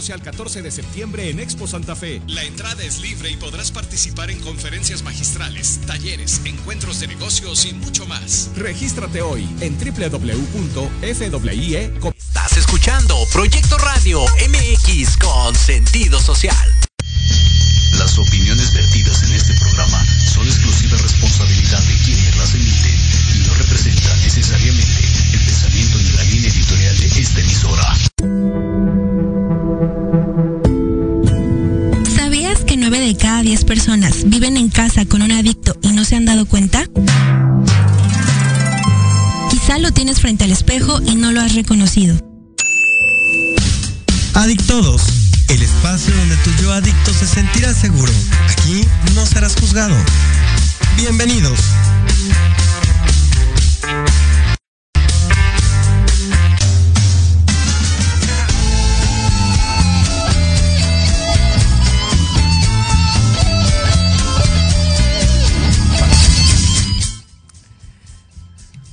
12 al 14 de septiembre en Expo Santa Fe. La entrada es libre y podrás participar en conferencias magistrales, talleres, encuentros de negocios y mucho más. Regístrate hoy en www.fwie. Estás escuchando Proyecto Radio MX con sentido social. Las opiniones vertidas casa con un adicto y no se han dado cuenta? Quizá lo tienes frente al espejo y no lo has reconocido. Adictodos, el espacio donde tu yo adicto se sentirá seguro. Aquí no serás juzgado. Bienvenidos.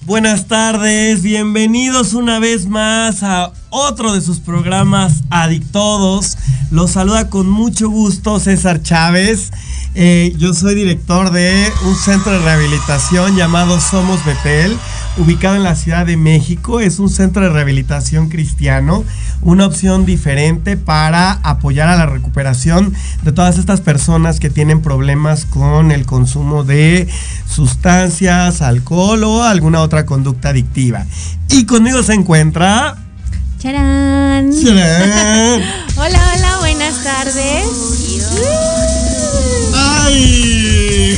Buenas tardes, bienvenidos una vez más a otro de sus programas Adictodos. Los saluda con mucho gusto César Chávez. Eh, yo soy director de un centro de rehabilitación llamado Somos Betel, ubicado en la Ciudad de México. Es un centro de rehabilitación cristiano, una opción diferente para apoyar a la recuperación de todas estas personas que tienen problemas con el consumo de sustancias, alcohol o alguna otra conducta adictiva. Y conmigo se encuentra ¡Charán! ¡Charán! hola, hola, buenas tardes. ¡Ay!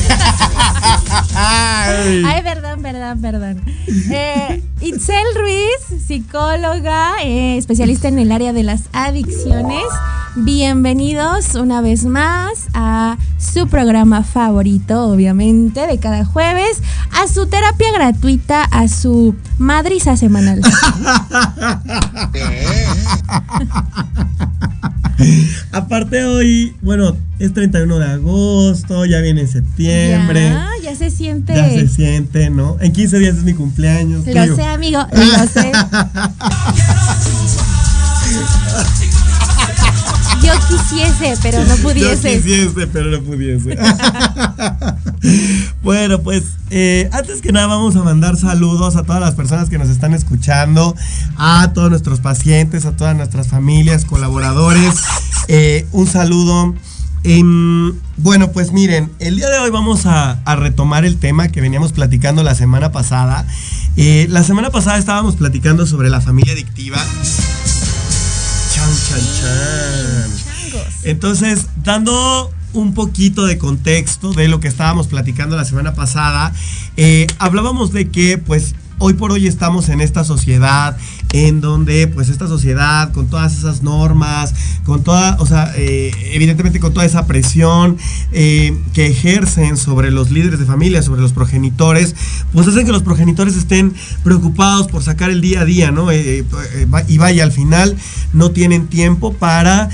Ay, perdón, perdón, perdón. Eh, Itzel Ruiz, psicóloga, eh, especialista en el área de las adicciones. Bienvenidos una vez más a su programa favorito, obviamente, de cada jueves, a su terapia gratuita, a su madriza semanal. Aparte hoy, bueno, es 31 de agosto, ya viene septiembre. Ya, ya se siente. Ya se siente, ¿no? En 15 días es mi cumpleaños. Lo sé, amigo, lo sé. Yo quisiese, pero no pudiese. Yo quisiese, pero no pudiese. bueno, pues eh, antes que nada vamos a mandar saludos a todas las personas que nos están escuchando, a todos nuestros pacientes, a todas nuestras familias, colaboradores. Eh, un saludo. Em, bueno, pues miren, el día de hoy vamos a, a retomar el tema que veníamos platicando la semana pasada. Eh, la semana pasada estábamos platicando sobre la familia adictiva. Chan, chan, chan. Entonces, dando un poquito de contexto de lo que estábamos platicando la semana pasada, eh, hablábamos de que, pues, hoy por hoy estamos en esta sociedad en donde pues esta sociedad con todas esas normas, con toda, o sea, eh, evidentemente con toda esa presión eh, que ejercen sobre los líderes de familia, sobre los progenitores, pues hacen que los progenitores estén preocupados por sacar el día a día, ¿no? Eh, y vaya, al final no tienen tiempo para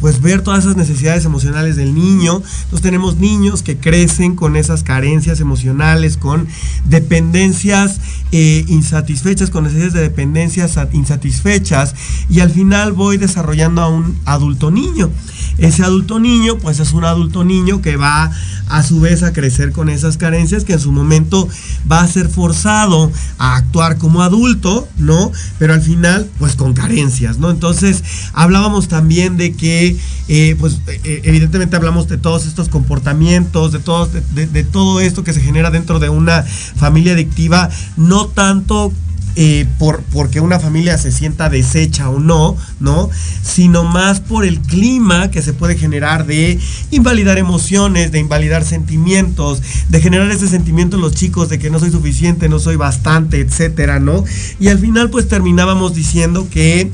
pues ver todas esas necesidades emocionales del niño. Entonces tenemos niños que crecen con esas carencias emocionales, con dependencias insatisfechas, con necesidades de dependencias sat- insatisfechas y al final voy desarrollando a un adulto niño. Ese adulto niño pues es un adulto niño que va a su vez a crecer con esas carencias que en su momento va a ser forzado a actuar como adulto, ¿no? Pero al final pues con carencias, ¿no? Entonces hablábamos también de que eh, pues eh, evidentemente hablamos de todos estos comportamientos, de, todos, de, de- de todo esto que se genera dentro de una familia adictiva, no tanto eh, por, porque una familia se sienta deshecha o no, ¿no? Sino más por el clima que se puede generar de invalidar emociones, de invalidar sentimientos, de generar ese sentimiento en los chicos de que no soy suficiente, no soy bastante, etcétera, ¿no? Y al final pues terminábamos diciendo que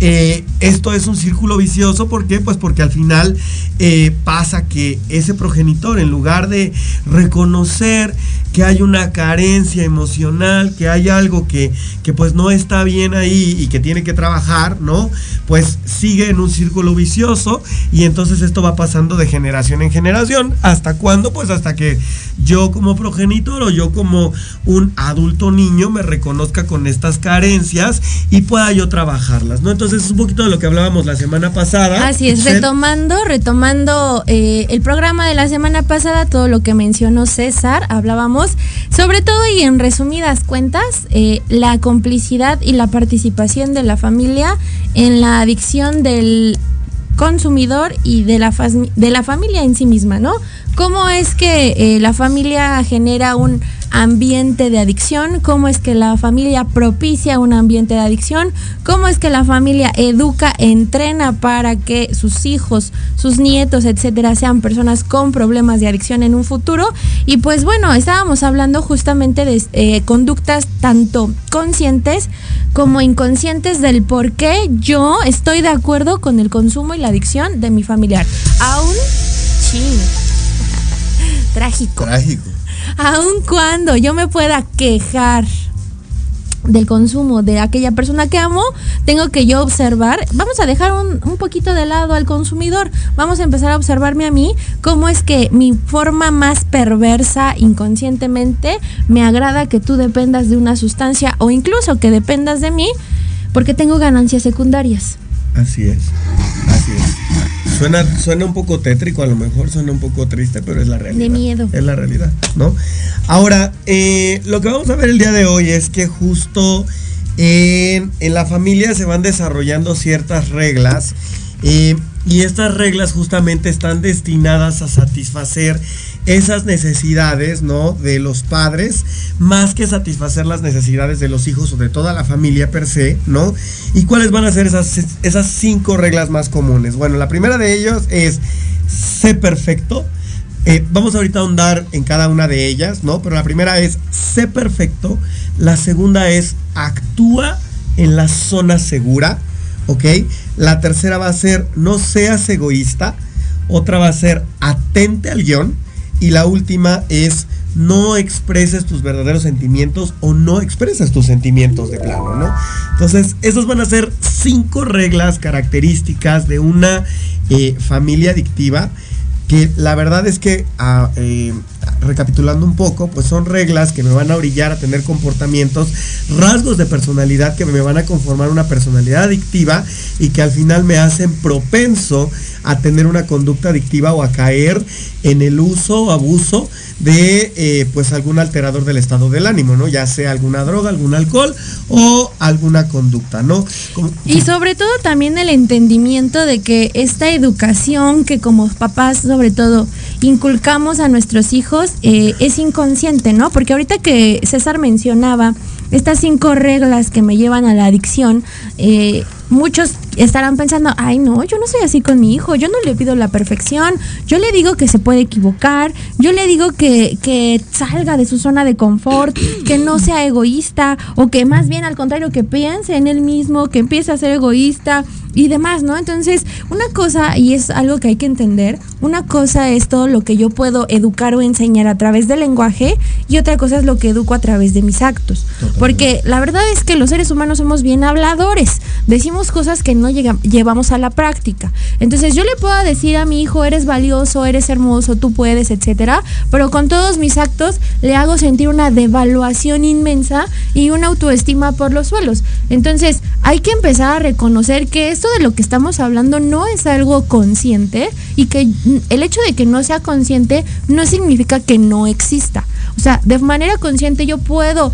eh, esto es un círculo vicioso. ¿Por qué? Pues porque al final eh, pasa que ese progenitor, en lugar de reconocer que hay una carencia emocional, que hay algo que, que pues no está bien ahí y que tiene que trabajar, ¿no? Pues sigue en un círculo vicioso y entonces esto va pasando de generación en generación. ¿Hasta cuándo? Pues hasta que yo como progenitor o yo como un adulto niño me reconozca con estas carencias y pueda yo trabajarlas, ¿no? Entonces es un poquito de lo que hablábamos la semana pasada. Así es, retomando, retomando eh, el programa de la semana pasada, todo lo que mencionó César, hablábamos sobre todo y en resumidas cuentas, eh, la complicidad y la participación de la familia en la adicción del consumidor y de la, de la familia en sí misma, ¿no? ¿Cómo es que eh, la familia genera un ambiente de adicción? ¿Cómo es que la familia propicia un ambiente de adicción? ¿Cómo es que la familia educa, entrena para que sus hijos, sus nietos, etcétera, sean personas con problemas de adicción en un futuro? Y pues bueno, estábamos hablando justamente de eh, conductas tanto conscientes como inconscientes del por qué yo estoy de acuerdo con el consumo y la adicción de mi familiar. Aún, sí Trágico. Trágico. Aun cuando yo me pueda quejar del consumo de aquella persona que amo, tengo que yo observar, vamos a dejar un, un, poquito de lado al consumidor, vamos a empezar a observarme a mí cómo es que mi forma más perversa inconscientemente me agrada que tú dependas de una sustancia o incluso que dependas de mí porque tengo ganancias secundarias. Así es, así es. Suena, suena un poco tétrico, a lo mejor suena un poco triste, pero es la realidad. De miedo. Es la realidad, ¿no? Ahora, eh, lo que vamos a ver el día de hoy es que justo en, en la familia se van desarrollando ciertas reglas eh, y estas reglas justamente están destinadas a satisfacer esas necesidades, ¿no? De los padres, más que satisfacer las necesidades de los hijos o de toda la familia per se, ¿no? ¿Y cuáles van a ser esas, esas cinco reglas más comunes? Bueno, la primera de ellos es sé perfecto. Eh, vamos ahorita a ahondar en cada una de ellas, ¿no? Pero la primera es sé perfecto. La segunda es actúa en la zona segura, ¿ok? La tercera va a ser no seas egoísta. Otra va a ser atente al guion. Y la última es no expreses tus verdaderos sentimientos o no expreses tus sentimientos de plano, ¿no? Entonces, esas van a ser cinco reglas características de una eh, familia adictiva que la verdad es que, ah, eh, recapitulando un poco, pues son reglas que me van a brillar a tener comportamientos, rasgos de personalidad que me van a conformar una personalidad adictiva y que al final me hacen propenso a tener una conducta adictiva o a caer en el uso o abuso de eh, pues algún alterador del estado del ánimo, ¿no? Ya sea alguna droga, algún alcohol o alguna conducta, ¿no? Y sobre todo también el entendimiento de que esta educación que como papás sobre todo inculcamos a nuestros hijos eh, es inconsciente, ¿no? Porque ahorita que César mencionaba estas cinco reglas que me llevan a la adicción, eh, muchos estarán pensando, ay no, yo no soy así con mi hijo, yo no le pido la perfección, yo le digo que se puede equivocar, yo le digo que, que salga de su zona de confort, que no sea egoísta, o que más bien al contrario, que piense en él mismo, que empiece a ser egoísta y demás, ¿no? Entonces, una cosa, y es algo que hay que entender, una cosa es todo lo que yo puedo educar o enseñar a través del lenguaje y otra cosa es lo que educo a través de mis actos. Porque la verdad es que los seres humanos somos bien habladores, decimos cosas que no llevamos a la práctica. Entonces yo le puedo decir a mi hijo, eres valioso, eres hermoso, tú puedes, etcétera, pero con todos mis actos le hago sentir una devaluación inmensa y una autoestima por los suelos. Entonces hay que empezar a reconocer que esto de lo que estamos hablando no es algo consciente y que el hecho de que no sea consciente no significa que no exista. O sea, de manera consciente yo puedo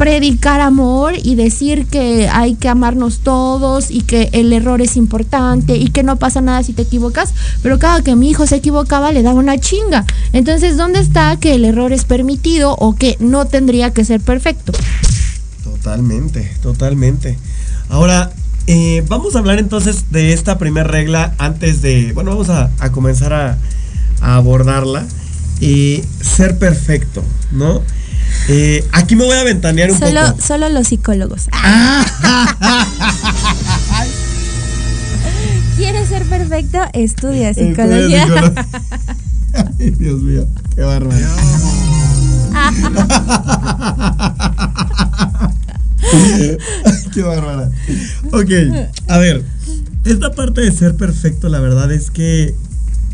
predicar amor y decir que hay que amarnos todos y que el error es importante y que no pasa nada si te equivocas, pero cada que mi hijo se equivocaba le daba una chinga. Entonces, ¿dónde está que el error es permitido o que no tendría que ser perfecto? Totalmente, totalmente. Ahora, eh, vamos a hablar entonces de esta primera regla antes de, bueno, vamos a, comenzar a abordarla. Y ser perfecto, ¿no? Eh, aquí me voy a ventanear un solo, poco. Solo los psicólogos. ser perfecto, estudia psicología. Ay, Dios mío, qué bárbaro. qué bárbara. Ok, a ver, esta parte de ser perfecto, la verdad es que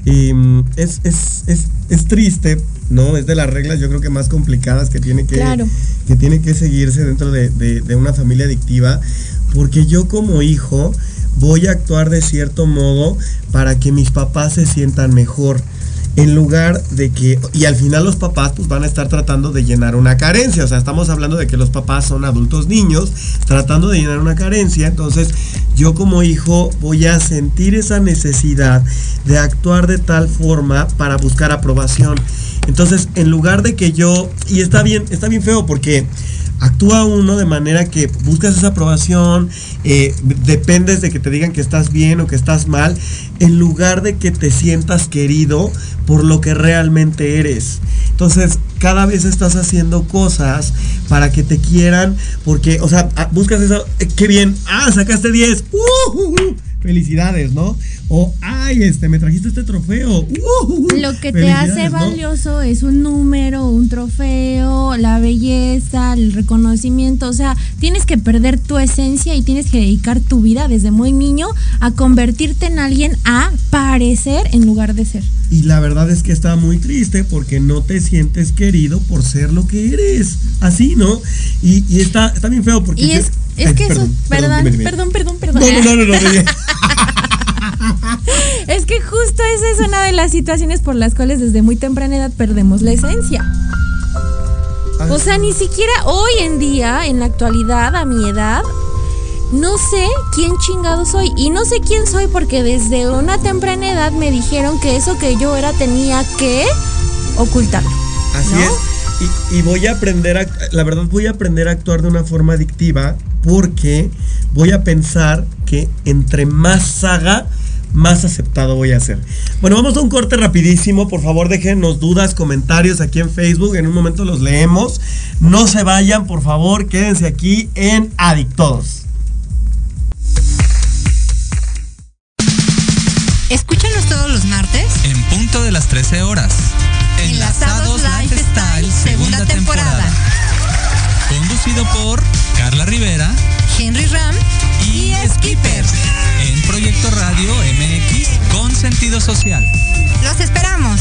em, es, es, es, es triste, ¿no? Es de las reglas, yo creo que más complicadas que tiene que, Claro. que, tiene que seguirse dentro de, de- de una familia adictiva, porque yo como hijo voy a actuar de cierto modo para que mis papás se sientan mejor. En lugar de que, y al final los papás pues van a estar tratando de llenar una carencia, o sea, estamos hablando de que los papás son adultos niños tratando de llenar una carencia, entonces yo como hijo voy a sentir esa necesidad de actuar de tal forma para buscar aprobación. Entonces, en lugar de que yo, y está bien, está bien feo porque actúa uno de manera que buscas esa aprobación, eh, dependes de que te digan que estás bien o que estás mal, en lugar de que te sientas querido por lo que realmente eres. Entonces, cada vez estás haciendo cosas para que te quieran, porque, o sea, buscas eso, eh, qué bien, ah, sacaste 10, ¡uh! uh, uh, felicidades, ¿no? O, ay, este, me trajiste este trofeo, ¡uh! Lo que te hace valioso es un número, un trofeo, la belleza, el reconocimiento. O sea, tienes que perder tu esencia y tienes que dedicar tu vida desde muy niño a convertirte en alguien a parecer en lugar de ser. Y la verdad es que está muy triste porque no te sientes querido por ser lo que eres. Así, ¿no? Y, y está, está bien feo porque. Y yo- es, Ay, que eso, perdón, perdón, perdón, perdón. No, no, no, no. Es que justo esa es una de las situaciones por las cuales desde muy temprana edad perdemos la esencia. O sea, ni siquiera hoy en día, en la actualidad, a mi edad, no sé quién chingado soy. Y no sé quién soy porque desde una temprana edad me dijeron que eso que yo era tenía que ocultarlo. Así ¿no? es. Y, y voy a aprender a, la verdad voy a aprender a actuar de una forma adictiva porque voy a pensar que entre más haga, más aceptado voy a ser. Bueno, vamos a un corte rapidísimo. Por favor, déjenos dudas, comentarios aquí en Facebook. En un momento los leemos. No se vayan, por favor, quédense aquí en Adictodos. Escúchanos todos los martes. En punto de las 13 horas. Enlazados Lifestyle, segunda temporada. Conducido por Carla Rivera Henry Ram y Skipper. En Proyecto Radio MX con sentido social. Los esperamos.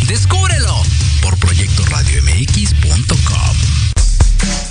¡Descúbrelo! Por proyectoradiomx.com.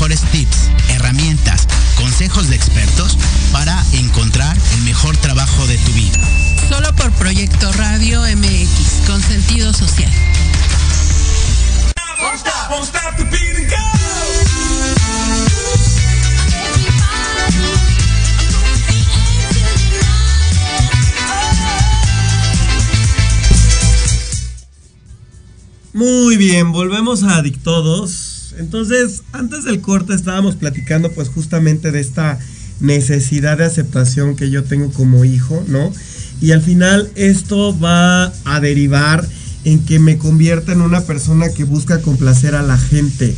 mejores tips, herramientas, consejos de expertos para encontrar el mejor trabajo de tu vida. Solo por Proyecto Radio MX, con sentido social. Muy bien, volvemos a Adictodos entonces, antes del corte estábamos platicando pues justamente de esta necesidad de aceptación que yo tengo como hijo, ¿no? Y al final esto va a derivar en que me convierta en una persona que busca complacer a la gente.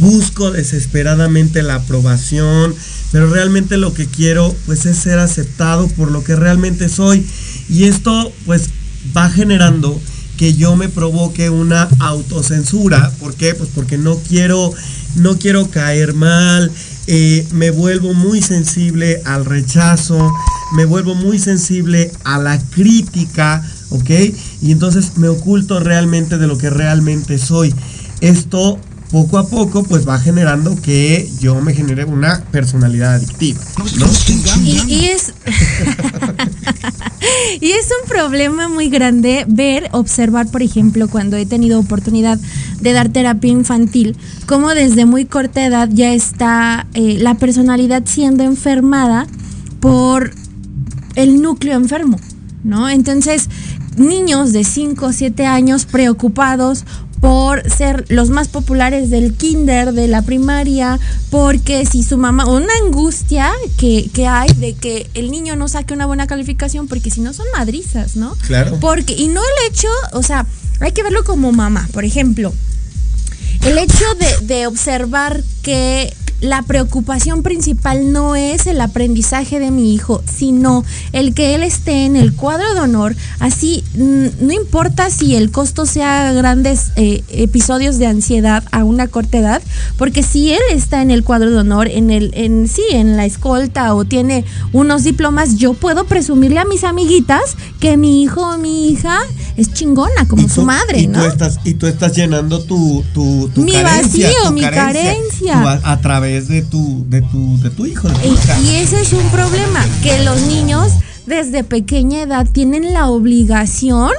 Busco desesperadamente la aprobación, pero realmente lo que quiero pues es ser aceptado por lo que realmente soy. Y esto pues va generando que yo me provoque una autocensura. ¿Por qué? Pues porque no quiero, no quiero caer mal. eh, me vuelvo muy sensible al rechazo, me vuelvo muy sensible a la crítica, ¿ok? Y entonces me oculto realmente de lo que realmente soy. Esto poco a poco pues va generando que yo me genere una personalidad adictiva. ¿no? Y, y es. y es un problema muy grande ver, observar, por ejemplo, cuando he tenido oportunidad de dar terapia infantil, cómo desde muy corta edad ya está eh, la personalidad siendo enfermada por el núcleo enfermo, ¿no? Entonces, niños de 5 o 7 años preocupados por ser los más populares del kinder, de la primaria, porque si su mamá, una angustia que, que hay de que el niño no saque una buena calificación, porque si no son madrizas, ¿no? Claro. Porque, y no el hecho, o sea, hay que verlo como mamá, por ejemplo, el hecho de, de observar que la preocupación principal no es el aprendizaje de mi hijo, sino el que él esté en el cuadro de honor. Así, mm, no importa si el costo sea grandes eh, episodios de ansiedad a una corta edad, porque si él está en el cuadro de honor, en el, en sí, en la escolta o tiene unos diplomas, yo puedo presumirle a mis amiguitas que mi hijo o mi hija es chingona como Y su tú- madre, y ¿no? Tú estás, y tú estás llenando tu, tu, tu Mi carencia, vacío, tu mi carencia. tu a, a través de tu, de tu, de tu hijo. de tu hija. Y, ese es un problema, que los niños desde pequeña edad tienen la obligación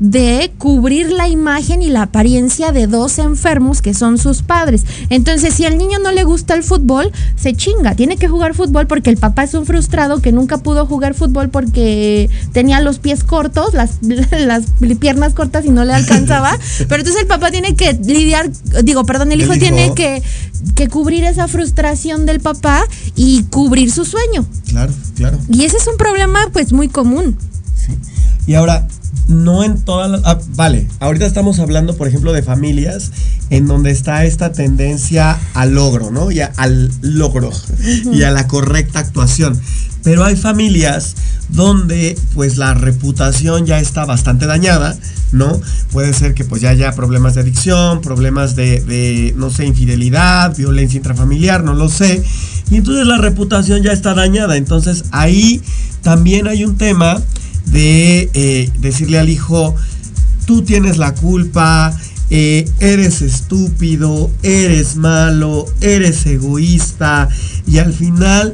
de cubrir la imagen y la apariencia de dos enfermos que son sus padres. Entonces, si al niño no le gusta el fútbol, se chinga, tiene que jugar fútbol porque el papá es un frustrado que nunca pudo jugar fútbol porque tenía los pies cortos, las, las piernas cortas y no le alcanzaba. Pero entonces el papá tiene que lidiar, digo, perdón, el El hijo hijo. tiene que, que cubrir esa frustración del papá y cubrir su sueño. Claro, claro. Y ese es un problema pues muy común. Y ahora, no en todas las... ah, vale, ahorita estamos hablando, por ejemplo, de familias en donde está esta tendencia al logro, ¿no? Y al logro y a la correcta actuación. Pero hay familias donde pues la reputación ya está bastante dañada, ¿no? Puede ser que pues ya haya problemas de adicción, problemas de, no sé, infidelidad, violencia intrafamiliar, no lo sé. Y entonces la reputación ya está dañada. Entonces ahí también hay un tema de eh, decirle al hijo, tú tienes la culpa, eh, eres estúpido, eres malo, eres egoísta y al final,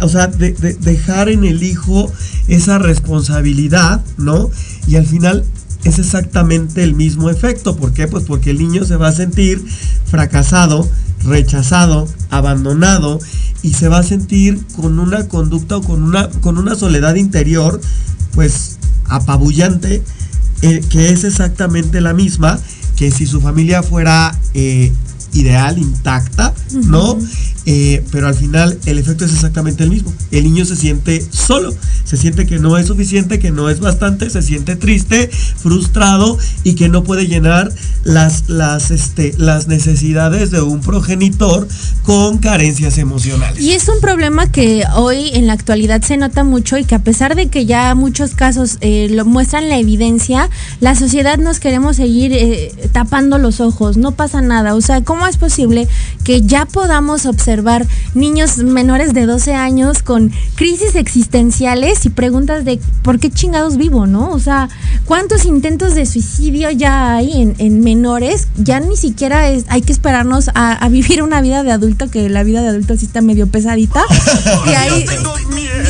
o sea, de- de- dejar en el hijo esa responsabilidad, ¿no? Y al final es exactamente el mismo efecto. ¿Por qué? Pues porque el niño se va a sentir fracasado, rechazado, abandonado y se va a sentir con una conducta o con una, con una soledad interior, pues apabullante, eh, que es exactamente la misma que si su familia fuera eh, ideal, intacta, ¿no? Eh, pero al final el efecto es exactamente el mismo. El niño se siente solo, se siente que no es suficiente, que no es bastante, se siente triste, frustrado y que no puede llenar las, las, este, las necesidades de un progenitor con carencias emocionales. Y es un problema que hoy en la actualidad se nota mucho y que a pesar de que ya muchos casos eh, lo muestran la evidencia, la sociedad nos queremos seguir eh, tapando los ojos, no pasa nada. O sea, ¿cómo es posible que ya podamos observar niños menores de 12 años con crisis existenciales y preguntas de por qué chingados vivo, ¿no? O sea, ¿cuántos intentos de suicidio ya hay en, en menores? Ya ni siquiera es- hay que esperarnos a, a vivir una vida de adulto, que la vida de adulto sí está medio pesadita. Y ahí,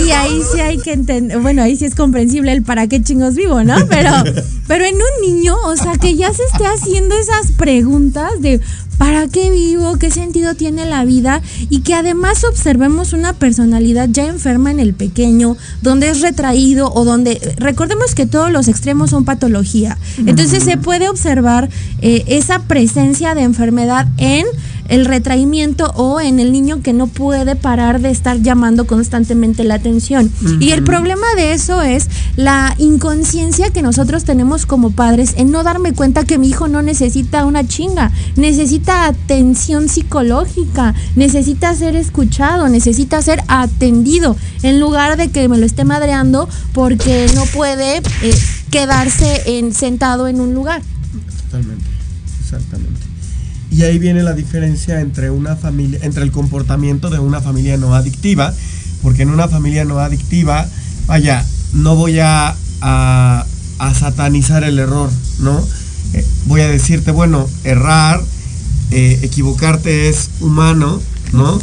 y ahí sí hay que entender, bueno, ahí sí es comprensible el para qué chingos vivo, ¿no? Pero, pero en un niño, o sea, que ya se esté haciendo esas preguntas de ¿para qué vivo? ¿Qué sentido tiene la vida? Y que además observemos una personalidad ya enferma en el pequeño, donde es retraído o donde, recordemos que todos los extremos son patología. Entonces se puede observar eh, esa presencia de enfermedad en el retraimiento o en el niño que no puede parar de estar llamando constantemente la atención. Y el problema de eso es la inconsciencia que nosotros tenemos como padres en no darme cuenta que mi hijo no necesita una chinga, necesita atención psicológica, necesita ser escuchado, necesita ser atendido, en lugar de que me lo esté madreando porque no puede eh, quedarse en, sentado en un lugar. Totalmente, exactamente. Y ahí viene la diferencia entre una familia, entre el comportamiento de una familia no adictiva, porque en una familia no adictiva, vaya, no voy a, a, a satanizar el error, ¿no? Eh, voy a decirte, bueno, errar, eh, equivocarte es humano, ¿no?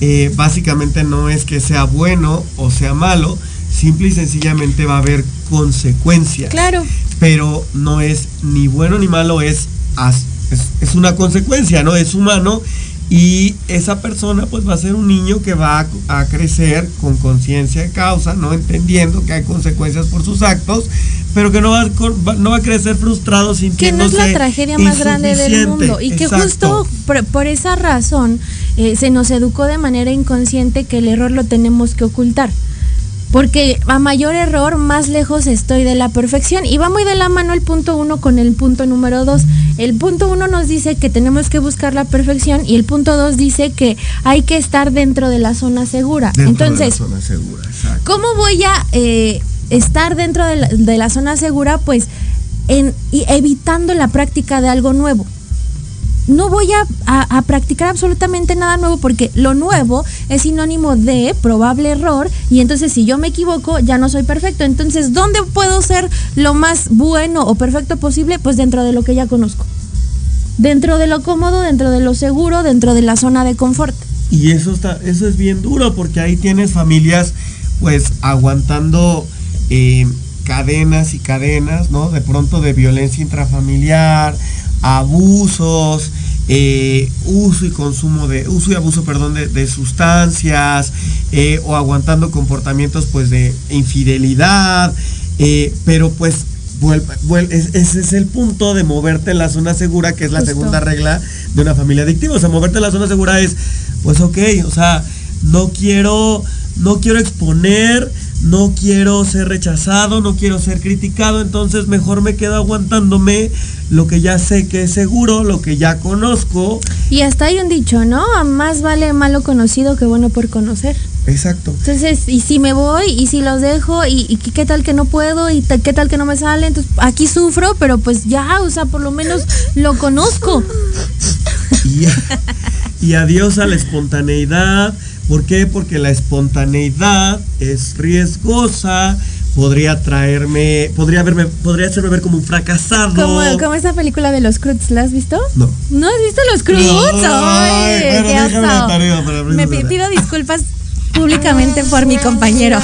Eh, básicamente no es que sea bueno o sea malo, simple y sencillamente va a haber consecuencias. Claro. Pero no es ni bueno ni malo, es, as- es, es una consecuencia, ¿no? Es humano y esa persona pues va a ser un niño que va a, a crecer con conciencia de causa, ¿no? Entendiendo que hay consecuencias por sus actos, pero que no va, a no va a crecer frustrado que no sintiéndose es la tragedia más grande del mundo y que Exacto. justo por, por esa razón eh, se nos educó de manera inconsciente que el error lo tenemos que ocultar. Porque a mayor error, más lejos estoy de la perfección. Y va muy de la mano el punto uno con el punto número dos. El punto uno nos dice que tenemos que buscar la perfección y el punto dos dice que hay que estar dentro de la zona segura. Dentro Entonces, de la zona segura, exacto. ¿Cómo voy a eh, estar dentro de la, de la zona segura? Pues en, y evitando la práctica de algo nuevo. No voy a, a- practicar absolutamente nada nuevo porque lo nuevo es sinónimo de probable error y entonces si yo me equivoco ya no soy perfecto. Entonces, ¿dónde puedo ser lo más bueno o perfecto posible? Pues dentro de lo que ya conozco. Dentro de lo cómodo, dentro de lo seguro, dentro de la zona de confort. Y eso está, eso es bien duro porque ahí tienes familias pues aguantando eh, cadenas y cadenas, ¿no? De pronto de violencia intrafamiliar, abusos, eh, uso y consumo de, uso y abuso, perdón, de, de sustancias, eh, o aguantando comportamientos pues de infidelidad, eh, pero pues ese es el punto de moverte en la zona segura, que es la Justo. segunda regla de una familia adictiva. O sea, moverte en la zona segura es, pues ok, o sea, no quiero, no quiero exponer, no quiero ser rechazado, no quiero ser criticado, entonces mejor me quedo aguantándome lo que ya sé que es seguro, lo que ya conozco. Y hasta hay un dicho, ¿no? Más vale malo conocido que bueno por conocer. Exacto. Entonces, y si me voy, y si los dejo, y, y qué tal que no puedo, y qué tal que no me sale, entonces aquí sufro, pero pues ya, o sea, por lo menos lo conozco. Y, y adiós a la espontaneidad. ¿Por qué? Porque la espontaneidad es riesgosa, podría traerme, podría verme, podría hacerme ver como un fracasado. Como, como esa película de los Cruz, ¿la has visto? No. ¿No has visto los Cruz? No, Ay, bueno, qué déjame la oso. tarea para abrir Me pido disculpas públicamente por mi compañero.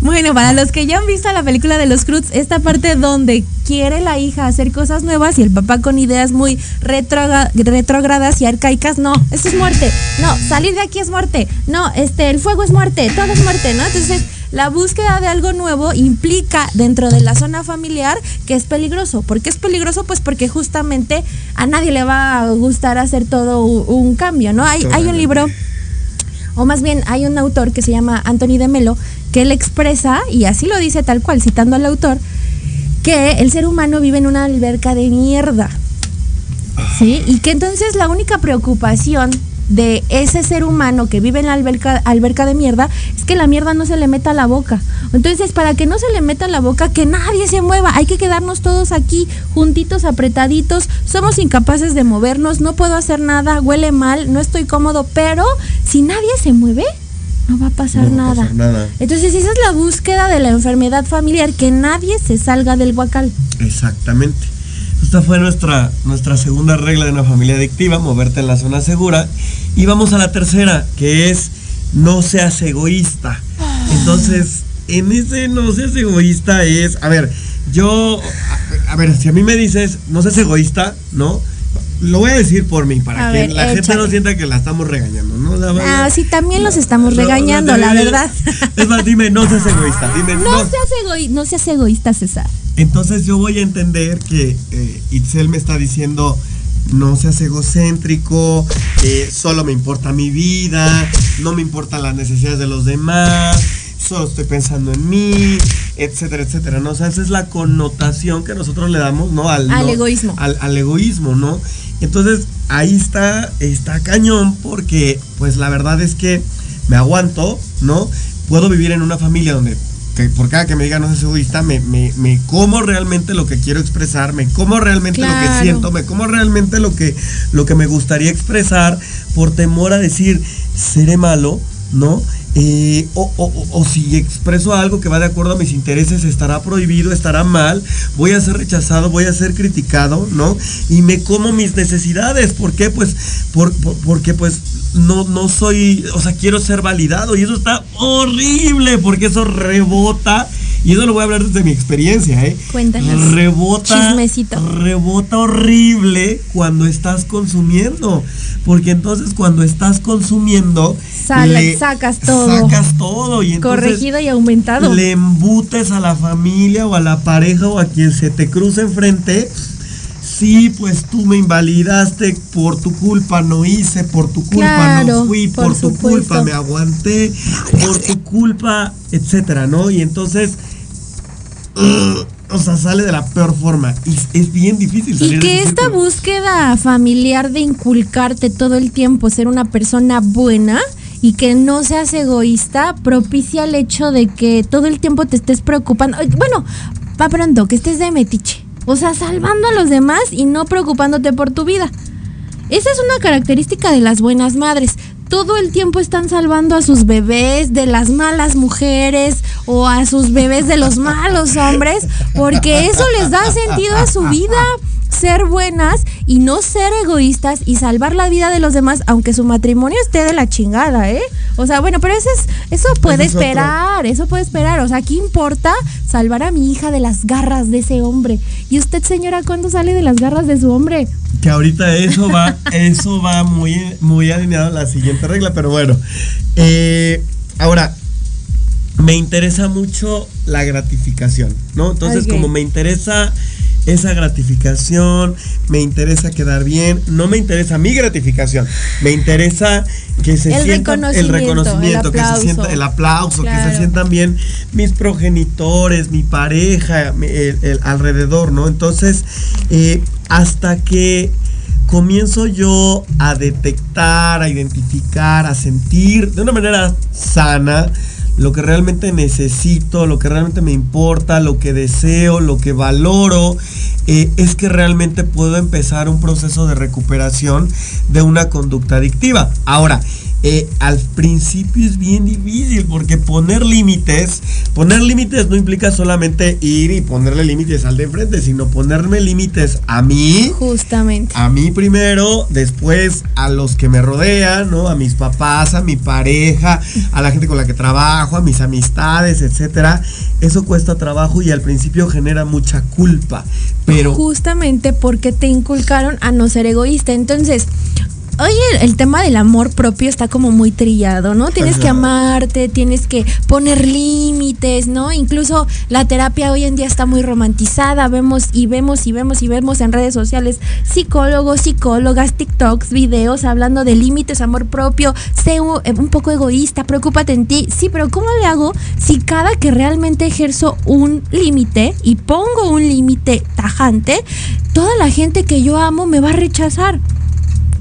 Bueno, para los que ya han visto la película de los Cruz, esta parte donde quiere la hija hacer cosas nuevas y el papá con ideas muy retrógradas y arcaicas, no, eso es muerte. No, salir de aquí es muerte. No, este, el fuego es muerte, todo es muerte, ¿no? Entonces, la búsqueda de algo nuevo implica dentro de la zona familiar que es peligroso. ¿Por qué es peligroso? Pues porque justamente a nadie le va a gustar hacer todo un cambio, ¿no? Hay, hay un libro o más bien hay un autor que se llama Anthony de Melo, que él expresa, y así lo dice tal cual, citando al autor, que el ser humano vive en una alberca de mierda. ¿Sí? Y que entonces la única preocupación de ese ser humano que vive en la alberca, alberca de mierda es que la mierda no se le meta a la boca. Entonces, para que no se le meta a la boca, que nadie se mueva, hay que quedarnos todos aquí juntitos, apretaditos, somos incapaces de movernos, no puedo hacer nada, huele mal, no estoy cómodo, pero si nadie se mueve, no va a pasar No va a nada. pasar nada. Entonces, esa es la búsqueda de la enfermedad familiar, que nadie se salga del guacal. Exactamente. Esta fue nuestra, nuestra segunda regla de una familia adictiva, moverte en la zona segura. Y vamos a la tercera, que es no seas egoísta. Entonces, en ese no seas egoísta es, a ver, yo a ver, si a mí me dices, no seas egoísta, ¿no? Lo voy a decir por mí, para A que ver, la gente no sienta que la estamos regañando, ¿no? La verdad- Ah, sí, también los estamos No, regañando, no, la verdad. Es más, dime, no seas egoísta, dime, No no. seas, egoí- no seas egoísta, César. Entonces yo voy a entender que eh, Itzel me está diciendo, no seas egocéntrico, eh, solo me importa mi vida, no me importan las necesidades de los demás, solo estoy pensando en mí, etcétera, etcétera, ¿no? O sea, esa es la connotación que nosotros le damos, ¿no? Al, Al no- egoísmo. Al, al egoísmo, ¿no? Entonces ahí está, está cañón porque pues la verdad es que me aguanto, ¿no? Puedo vivir en una familia donde que por cada que me digan no seas egoísta, me, me, me como realmente lo que quiero expresar, me como realmente lo que siento, me como realmente lo que, lo que me gustaría expresar por temor a decir, seré malo, ¿no? Eh, o, si expreso algo que va de acuerdo a mis intereses, estará prohibido, estará mal, voy a ser rechazado, voy a ser criticado, ¿no? Y me como mis necesidades. ¿Por qué? Pues por- por- porque pues no, no soy, o sea, quiero ser validado y eso está horrible porque eso rebota. Y eso lo voy a hablar desde mi experiencia, ¿eh? Cuéntanos. Rebota. Chismecito. Rebota horrible cuando estás consumiendo. Porque entonces cuando estás consumiendo. Le sacas todo. Sacas todo. Y entonces Corregido y aumentado. le embutes a la familia o a la pareja o a quien se te cruce enfrente. Sí, pues tú me invalidaste por tu culpa, no hice, por tu culpa Claro, no fui, por por, tu supuesto. culpa me aguanté, por tu culpa, etcétera, ¿no? Y entonces, o sea, sale de la peor forma. Y es bien difícil salir Y que esta círculo. búsqueda familiar de inculcarte todo el tiempo ser una persona buena y que no seas egoísta propicia el hecho de que todo el tiempo te estés preocupando. Ay, Bueno, va pronto, que estés de metiche. O sea, salvando a los demás y no preocupándote por tu vida. Esa es una característica de las buenas madres. Todo el tiempo están salvando a sus bebés de las malas mujeres o a sus bebés de los malos hombres, porque eso les da sentido a su vida. Ser buenas y no ser egoístas y salvar la vida de los demás, aunque su matrimonio esté de la chingada, ¿eh? O sea, bueno, pero eso es, eso puede Ese es otro. esperar, eso puede esperar. O sea, ¿qué importa salvar a mi hija de las garras de ese hombre? ¿Y usted, señora, cuándo sale de las garras de su hombre? Que ahorita eso va, eso va muy, muy alineado a la siguiente regla, pero bueno. Eh, ahora, me interesa mucho la gratificación, ¿no? Entonces, como me interesa esa gratificación, me interesa quedar bien, no me interesa mi gratificación, me interesa que se El sienta el reconocimiento, el que se sienta el aplauso, que se sientan bien mis progenitores, mi pareja, el alrededor, ¿no? Entonces, eh, hasta que comienzo yo a detectar, a identificar, a sentir de una manera sana lo que realmente necesito, lo que realmente me importa, lo que deseo, lo que valoro, eh, es que realmente puedo empezar un proceso de recuperación de una conducta adictiva. Ahora, eh, al principio es bien difícil porque poner límites, poner límites no implica solamente ir y ponerle límites al de enfrente, sino ponerme límites a mí, Justamente. a mí primero, después a los que me rodean, ¿no? A mis papás, a mi pareja, a la gente con la que trabajo, a mis amistades, etcétera. Eso cuesta trabajo y al principio genera mucha culpa, pero Justamente porque te inculcaron a no ser egoísta. Entonces, Oye, el tema del amor propio está como muy trillado, ¿no? Tienes que amarte, tienes que poner límites, ¿no? Incluso la terapia hoy en día está muy romantizada, vemos y vemos y vemos y vemos en redes sociales psicólogos, psicólogas, TikToks, videos hablando de límites, amor propio, sé un, eh, un poco egoísta, preocúpate en ti. Sí, pero ¿cómo le hago si cada que realmente ejerzo un límite y pongo un límite tajante, toda la gente que yo amo me va a rechazar?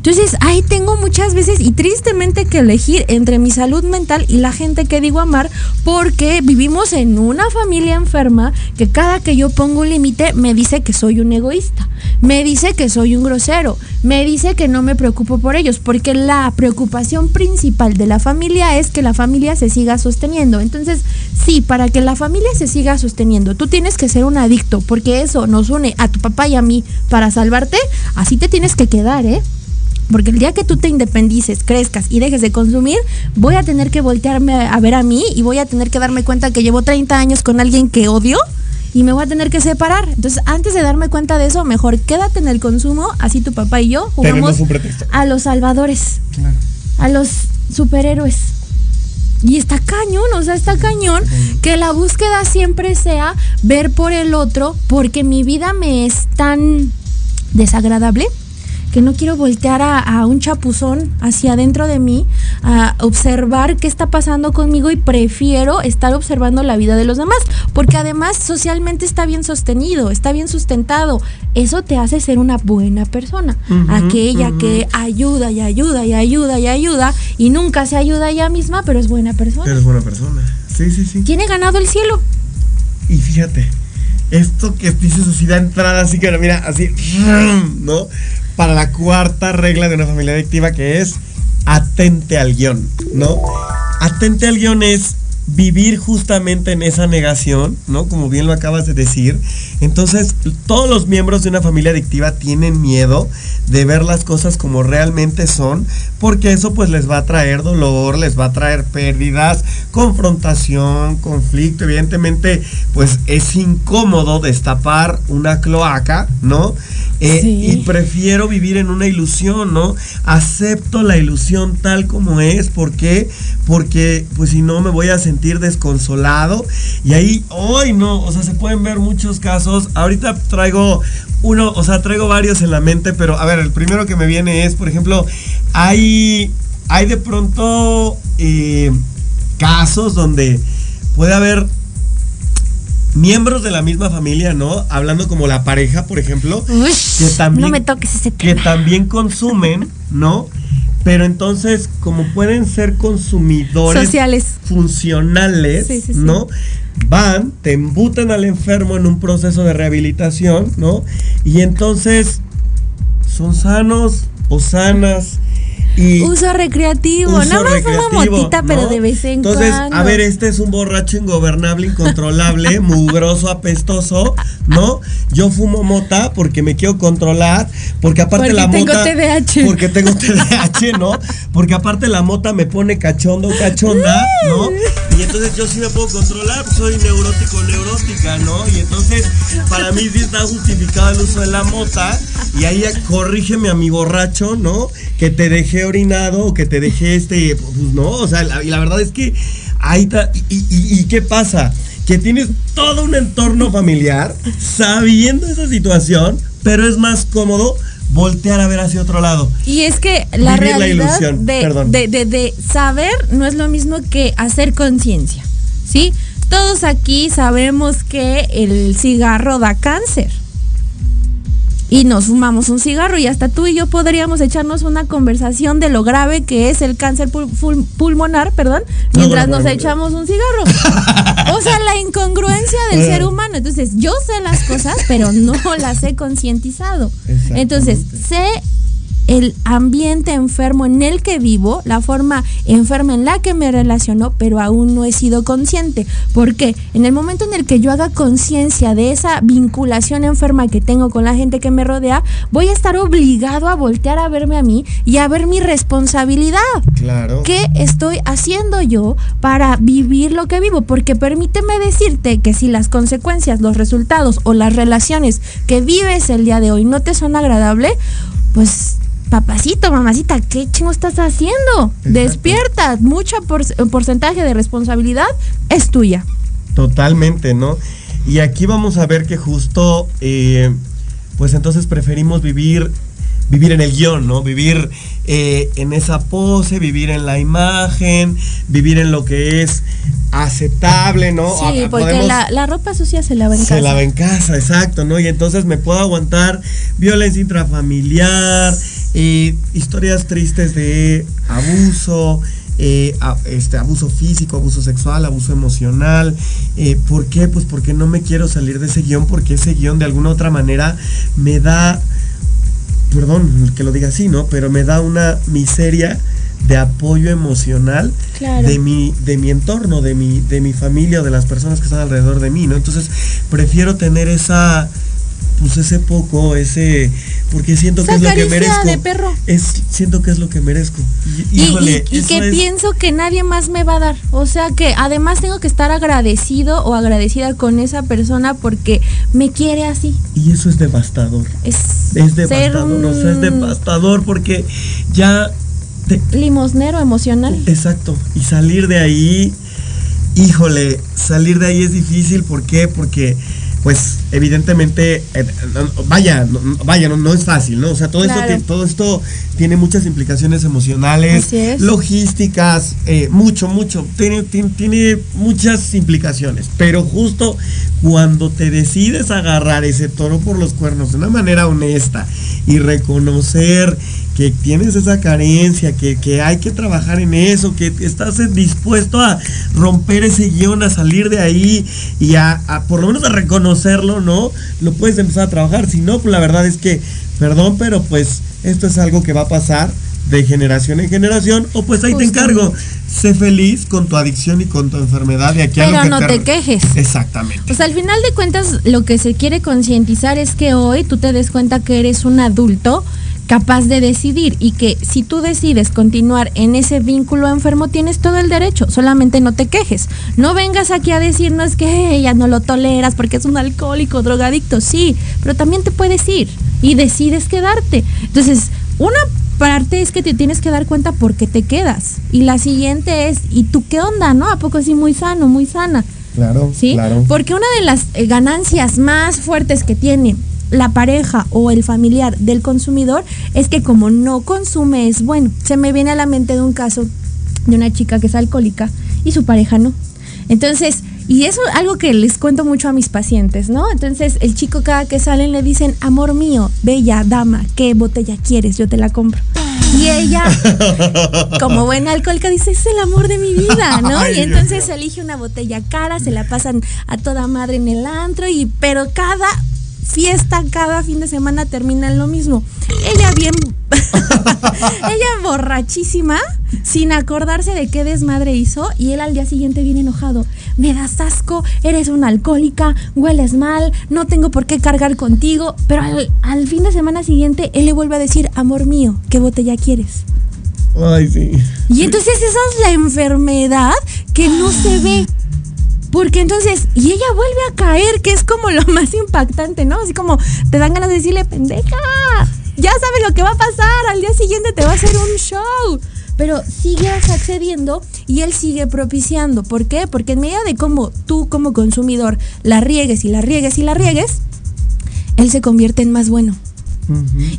Entonces, ahí tengo muchas veces y tristemente que elegir entre mi salud mental y la gente que digo amar, porque vivimos en una familia enferma que cada que yo pongo un límite me dice que soy un egoísta, me dice que soy un grosero, me dice que no me preocupo por ellos, porque la preocupación principal de la familia es que la familia se siga sosteniendo. Entonces, sí, para que la familia se siga sosteniendo, tú tienes que ser un adicto, porque eso nos une a tu papá y a mí para salvarte, así te tienes que quedar, ¿eh? Porque el día que tú te independices, crezcas y dejes de consumir, voy a tener que voltearme a ver a mí y voy a tener que darme cuenta que llevo 30 años con alguien que odio y me voy a tener que separar. Entonces, antes de darme cuenta de eso, mejor quédate en el consumo, así tu papá y yo jugamos a los salvadores, Claro. a los superhéroes. Y está cañón, o sea, está cañón que la búsqueda siempre sea ver por el otro, porque mi vida me es tan desagradable que no quiero voltear a, a un chapuzón hacia adentro de mí, a observar qué está pasando conmigo y prefiero estar observando la vida de los demás, porque además socialmente está bien sostenido, está bien sustentado. Eso te hace ser una buena persona, aquella que ayuda y ayuda y ayuda y ayuda y nunca se ayuda a ella misma, pero es buena persona. Eres buena persona. Sí, sí, sí. Tiene ganado el cielo. Y fíjate, esto que dices así da entrada, así que mira, así, ¿no? Para la cuarta regla de una familia adictiva que es atente al guion, ¿no? Atente al guion es vivir justamente en esa negación, ¿no? Como bien lo acabas de decir. Entonces, todos los miembros de una familia adictiva tienen miedo de ver las cosas como realmente son, porque eso pues les va a traer dolor, les va a traer pérdidas, confrontación, conflicto. Evidentemente, pues es incómodo destapar una cloaca, ¿no? Eh, Sí. Y prefiero vivir en una ilusión, ¿no? Acepto la ilusión tal como es. ¿Por qué? Porque, pues si no, me voy a sentir desconsolado. Y ahí, hoy no, o sea, se pueden ver muchos casos. Ahorita traigo uno, o sea, traigo varios en la mente, pero a ver, el primero que me viene es, por ejemplo, hay, hay de pronto eh, casos donde puede haber miembros de la misma familia, ¿no? Hablando como la pareja, por ejemplo, que también no me toques ese que también consumen, ¿no? Pero entonces, como pueden ser consumidores Sociales. funcionales, Sí, sí, sí. ¿no? Van, te embutan al enfermo en un proceso de rehabilitación, ¿no? Y entonces son sanos o sanas y Uso recreativo, uso nada más una recreativo, motita, pero ¿no? de vez en Entonces, cuando. a ver, este es un borracho ingobernable, incontrolable, mugroso, apestoso, ¿no? Yo fumo mota porque me quiero controlar, porque aparte Porque la tengo mota TDAH. porque tengo TDAH, ¿no? Porque aparte la mota me pone cachondo, cachonda, ¿no? Y entonces yo sí me puedo controlar, soy neurótico, neurótica, ¿no? Y entonces para mí sí está justificado el uso de la mota y ahí corrígeme a mi borracho, ¿no? Que te dejé orinado o que te dejé este, pues no, o sea, la, y la verdad es que ahí está, y, y- y qué pasa? Que tienes todo un entorno familiar sabiendo esa situación, pero es más cómodo voltear a ver hacia otro lado. Y es que la Vivir la realidad ilusión, de, perdón. de- de- de saber no es lo mismo que hacer conciencia, ¿sí? Todos aquí sabemos que el cigarro da cáncer. Y nos fumamos un cigarro y hasta tú y yo podríamos echarnos una conversación de lo grave que es el cáncer pul- pul- pulmonar, perdón, mientras no, no, nos no. echamos un cigarro. o sea, la incongruencia del ser humano. Entonces, yo sé las cosas, pero no las he concientizado. Entonces, sé el ambiente enfermo en el que vivo, la forma enferma en la que me relaciono, pero aún no he sido consciente. Porque en el momento en el que yo haga conciencia de esa vinculación enferma que tengo con la gente que me rodea, voy a estar obligado a voltear a verme a mí y a ver mi responsabilidad. Claro. ¿Qué estoy haciendo yo para vivir lo que vivo? Porque permíteme decirte que si las consecuencias, los resultados o las relaciones que vives el día de hoy no te son agradables, pues papacito, mamacita, ¿qué chingo estás haciendo? Despierta, mucho por- porcentaje de responsabilidad es tuya. Totalmente, ¿no? Y aquí vamos a ver que justo, eh, pues entonces preferimos vivir, vivir en el guion, ¿no? Vivir eh, en esa pose, vivir en la imagen, vivir en lo que es aceptable, ¿no? Sí, porque podemos- la, la ropa sucia se lava en se casa. lava en casa, exacto, ¿no? Y entonces me puedo aguantar violencia intrafamiliar, eh, historias tristes de abuso, eh, a- este, abuso físico, abuso sexual, abuso emocional. Eh, ¿Por qué? Pues porque no me quiero salir de ese guion, porque ese guion de alguna otra manera me da, perdón que lo diga así, ¿no? Pero me da una miseria de apoyo emocional Claro. de mi de mi entorno, de mi de mi familia o de las personas que están alrededor de mí, ¿no? Entonces, prefiero tener esa pues ese poco, ese, porque siento que es lo que merezco. de perro. Es, siento que es lo que merezco. Y, Y, híjole, y- y eso que es- pienso que nadie más me va a dar. O sea que además tengo que estar agradecido o agradecida con esa persona porque me quiere así. Y eso es devastador. Es, Es devastador, o sea, es un devastador porque ya te- limosnero emocional. Exacto. Y salir de ahí, híjole, salir de ahí es difícil. ¿Por qué? Porque, pues, evidentemente, eh, vaya, no, vaya, no, no es fácil, ¿no? O sea, todo esto, Claro. todo esto tiene muchas implicaciones emocionales, logísticas, eh, mucho, mucho. Tiene, tiene, tiene muchas implicaciones. Pero justo cuando te decides agarrar ese toro por los cuernos de una manera honesta y reconocer que tienes esa carencia, que, que hay que trabajar en eso, que estás dispuesto a romper ese guion, a salir de ahí y a, a por lo menos a reconocerlo, ¿no? Lo puedes empezar a trabajar. Si no, pues la verdad es que, perdón, pero pues esto es algo que va a pasar de generación en generación, o pues ahí te encargo. Sé feliz con tu adicción y con tu enfermedad de aquí a lo Pero que no te quejes. Exactamente. Sea, al final de cuentas, lo que se quiere concientizar es que hoy tú te des cuenta que eres un adulto capaz de decidir y que si tú decides continuar en ese vínculo enfermo tienes todo el derecho, solamente no te quejes. No vengas aquí a decirnos que ella no lo toleras porque es un alcohólico, drogadicto, sí, pero también te puedes ir y decides quedarte. Entonces, una parte es que te tienes que dar cuenta por qué te quedas y la siguiente es, ¿y tú qué onda, no? ¿A poco así muy sano, muy sana? Claro, ¿sí? claro. Porque una de las eh, ganancias más fuertes que tiene la pareja o el familiar del consumidor es que como no consume es bueno. Se me viene a la mente de un caso de una chica que es alcohólica y su pareja no. Entonces, y eso es algo que les cuento mucho a mis pacientes, ¿no? Entonces, el chico cada que salen le dicen, amor mío, bella dama, ¿qué botella quieres? Yo te la compro. Y ella, como buena alcohólica, dice, es el amor de mi vida, ¿no? Ay, y Dios entonces elige una botella cara, se la pasan a toda madre en el antro, y pero cada fiesta, cada fin de semana termina en lo mismo. Ella bien, ella borrachísima, sin acordarse de qué desmadre hizo, y él al día siguiente viene enojado. Me das asco, eres una alcohólica, hueles mal, no tengo por qué cargar contigo, pero al, al fin de semana siguiente él le vuelve a decir, amor mío, ¿qué botella quieres? Ay, sí. Y entonces esa es la enfermedad que no se ve. Porque entonces, y ella vuelve a caer, que es como lo más impactante, ¿no? Así como te dan ganas de decirle, pendeja, ya sabes lo que va a pasar, al día siguiente te va a hacer un show. Pero sigues accediendo y él sigue propiciando. ¿Por qué? Porque en medida de cómo tú como consumidor la riegues y la riegues y la riegues, él se convierte en más bueno.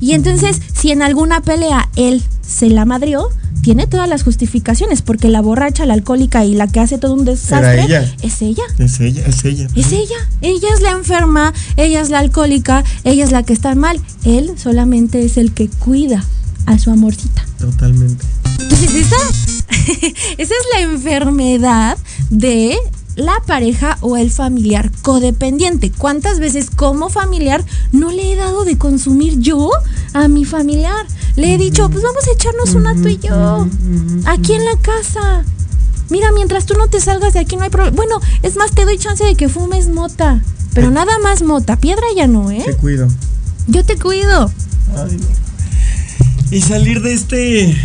Y entonces, si en alguna pelea él se la madrió, tiene todas las justificaciones, porque la borracha, la alcohólica y la que hace todo un desastre ella. es ella. Es ella, es ella. Es ella. Ella es la enferma, ella es la alcohólica, ella es la que está mal. Él solamente es el que cuida a su amorcita. Totalmente. Entonces, esa, esa es la enfermedad de la pareja o el familiar codependiente. ¿Cuántas veces como familiar no le he dado de consumir yo a mi familiar? Le he dicho, pues vamos a echarnos una tú y yo, aquí en la casa. Mira, mientras tú no te salgas de aquí no hay problema. Bueno, es más, te doy chance de que fumes mota. Pero nada más mota, piedra ya no, ¿eh? Te cuido. Yo te cuido. Ay. Y salir de este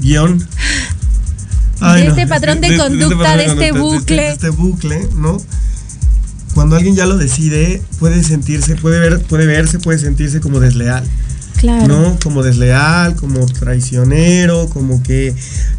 guion. De este patrón de conducta, de este conducta, bucle. De este bucle, ¿no? Cuando alguien ya lo decide, puede sentirse, puede ver, puede verse, puede sentirse como desleal. Claro. ¿no? Como desleal, como traicionero, como que...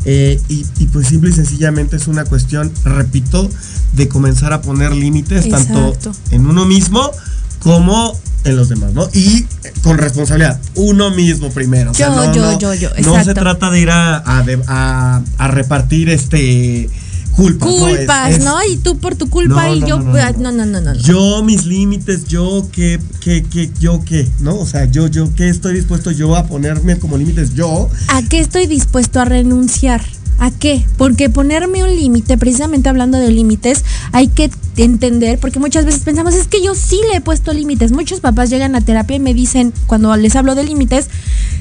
eh, y, y pues simple y sencillamente es una cuestión, repito, de comenzar a poner límites tanto en uno mismo como en los demás, ¿no? Y eh, con responsabilidad, uno mismo primero. o sea, Yo, no, yo, no- yo, yo, No se trata de ir a, a, a- a repartir este culpas. ¿no? Es- Culpas, es- ¿no? Y tú por tu culpa No, y no, yo... no, no, no. no. Yo, mis límites, yo qué, qué, qué, yo qué, ¿no? O sea, yo, yo qué estoy dispuesto yo a ponerme como límites yo. ¿A qué estoy dispuesto a renunciar? ¿A qué? Porque ponerme un límite, precisamente hablando de límites, hay que entender, porque muchas veces pensamos, es que yo sí le he puesto límites. Muchos papás llegan a terapia y me dicen, cuando les hablo de límites,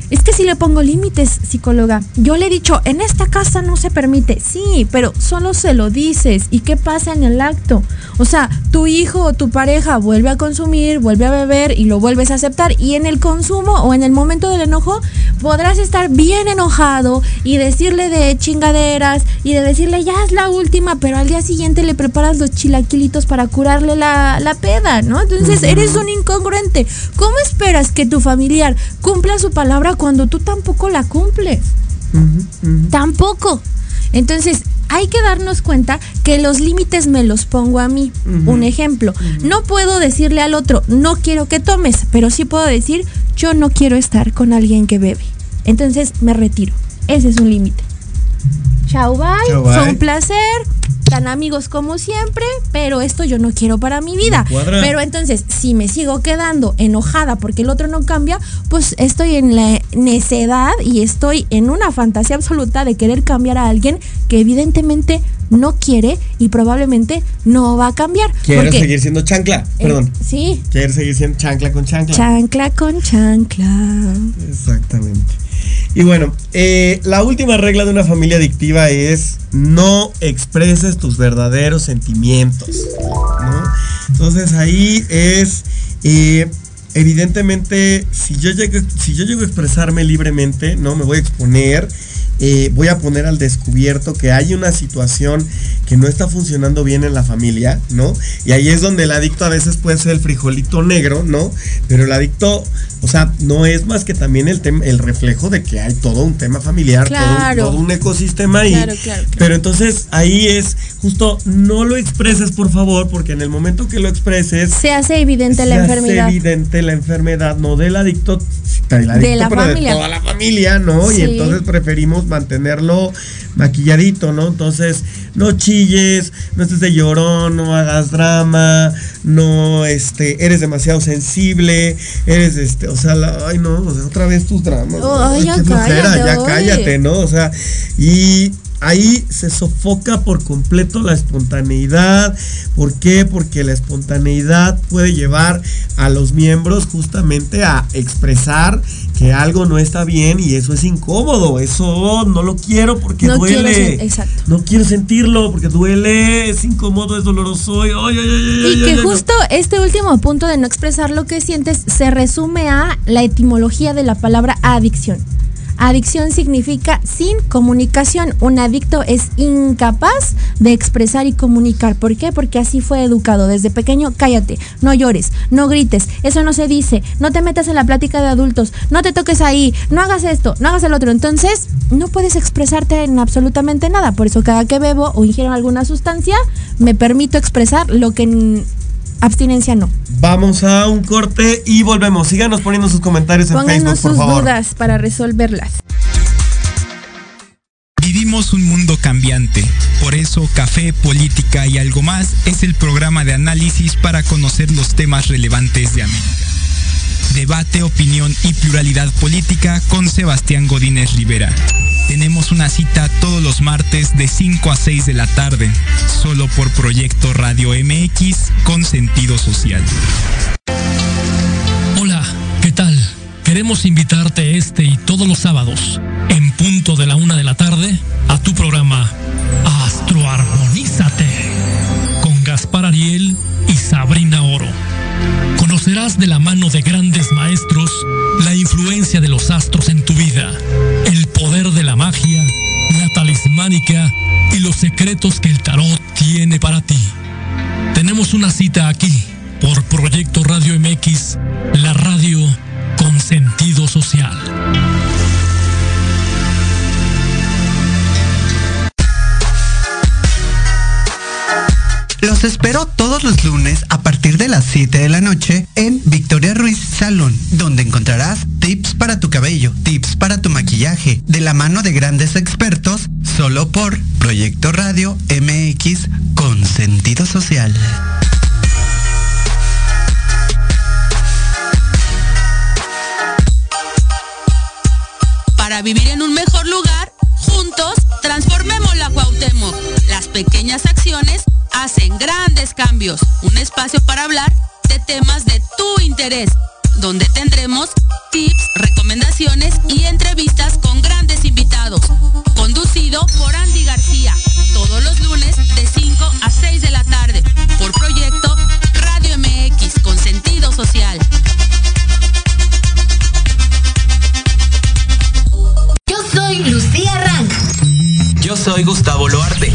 Es que si le pongo límites, psicóloga. Yo le he dicho, en esta casa no se permite. Sí, pero solo se lo dices. ¿Y qué pasa en el acto? O sea, tu hijo o tu pareja vuelve a consumir, vuelve a beber y lo vuelves a aceptar. Y en el consumo o en el momento del enojo podrás estar bien enojado y decirle de chingaderas y de decirle ya es la última, pero al día siguiente le preparas los chilaquilitos para curarle la, la peda, ¿no? Entonces eres un incongruente. ¿Cómo esperas que tu familiar cumpla su palabra cuando tú tampoco la cumples? Tampoco. Entonces, hay que darnos cuenta que los límites me los pongo a mí. Un ejemplo, no puedo decirle al otro, no quiero que tomes, pero sí puedo decir, yo no quiero estar con alguien que bebe. Entonces me retiro. Ese es un límite. Chao, bye. Chao, bye. Fue un placer. Tan amigos como siempre, pero esto yo no quiero para mi vida. Pero entonces, si me sigo quedando enojada porque el otro no cambia, pues estoy en la necedad y estoy en una fantasía absoluta de querer cambiar a alguien que evidentemente no quiere y probablemente no va a cambiar. Porque, seguir siendo chancla. eh, Perdón. sí, Quieres seguir siendo chancla con chancla. chancla con chancla. Exactamente. Y bueno, eh, la última regla de una familia adictiva es no expreses tus verdaderos sentimientos. ¿no? Entonces ahí es, eh, evidentemente, si yo, llego, si yo llego a expresarme libremente, no me voy a exponer. Eh, voy a poner al descubierto que hay una situación que no está funcionando bien en la familia, ¿no? Y ahí es donde el adicto a veces puede ser el frijolito negro, ¿no? Pero el adicto, o sea, no es más que también el, el reflejo de que hay todo un tema familiar, todo un- Claro. todo, un ecosistema ahí. Claro, claro. Pero entonces ahí es justo, no lo expreses, por favor, porque en el momento que lo expreses, Se hace evidente la se hace enfermedad. evidente la enfermedad, no del adicto, del adicto, De la pero familia. de toda la familia, ¿no? Sí. Y entonces preferimos mantenerlo maquilladito, ¿no? Entonces, no chilles, no estés de llorón, no hagas drama, no, este, eres demasiado sensible, eres, este, o sea, la- ay, no, o sea, otra vez tus dramas. Oh, ay, ya flojera, cállate, ya cállate, ¿no? O sea, y ahí se sofoca por completo la espontaneidad. ¿Por qué? Porque la espontaneidad puede llevar a los miembros justamente a expresar que algo no está bien y eso es incómodo. Eso no lo quiero porque No duele. exacto. No quiero sentirlo porque duele, es incómodo, es doloroso. y- ay, ay, ay, ay, Y ay, que justo este último punto de no expresar lo que sientes se resume a la etimología de la palabra adicción. Adicción significa sin comunicación. Un adicto es incapaz de expresar y comunicar. ¿Por qué? Porque así fue educado. Desde pequeño, cállate, no llores, no grites, eso no se dice, no te metas en la plática de adultos, no te toques ahí, no hagas esto, no hagas el otro. Entonces, no puedes expresarte en absolutamente nada. Por eso cada que bebo o ingiero alguna sustancia, me permito expresar lo que abstinencia no. Vamos a un corte y volvemos. Síganos poniendo sus comentarios en Pónganos Facebook, por sus favor. dudas para resolverlas. Vivimos un mundo cambiante. Por eso Café, Política y algo más es el programa de análisis para conocer los temas relevantes de América. Debate, opinión y pluralidad política con Sebastián Godínez Rivera. Tenemos una cita todos los martes de 5 a 6 de la tarde, solo por Proyecto Radio MX con sentido social. Hola, ¿qué tal? Queremos invitarte este y todos los sábados, en punto de la una de la tarde, a tu programa Astroarmonízate, Conocerás de la mano de grandes maestros la influencia de los astros en tu vida, el poder de la magia, la talismánica y los secretos que el tarot tiene para ti. Tenemos una cita aquí por Proyecto Radio MX, la radio con sentido social. Los espero todos los lunes a partir de las 7 de la noche en Victoria Ruiz Salón, donde encontrarás tips para tu cabello, tips para tu maquillaje, de la mano de grandes expertos, solo por Proyecto Radio MX con sentido social. Para vivir en un mejor lugar, pequeñas acciones hacen grandes cambios. Un espacio para hablar de temas de tu interés, donde tendremos tips, recomendaciones y entrevistas con grandes invitados. Conducido por Andy García, todos los lunes de 5 a 6 de la tarde, por proyecto Radio MX con sentido social. Yo soy Lucía Rank. Yo soy Gustavo Loarte.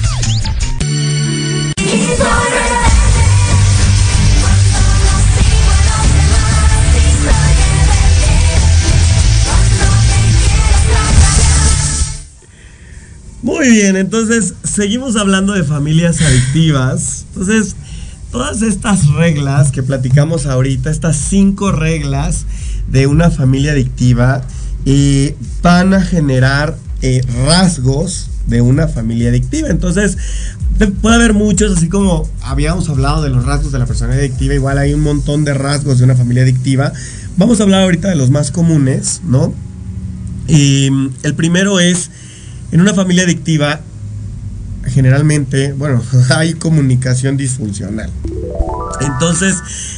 Bien, entonces seguimos hablando de familias adictivas. Entonces, todas estas reglas que platicamos ahorita, estas cinco reglas de una familia adictiva, eh, van a generar eh, rasgos de una familia adictiva. Entonces, puede haber muchos, así como habíamos hablado de los rasgos de la persona adictiva, igual hay un montón de rasgos de una familia adictiva. Vamos a hablar ahorita de los más comunes, ¿no? Mm, el primero es en una familia adictiva, generalmente, bueno, hay comunicación disfuncional. Entonces,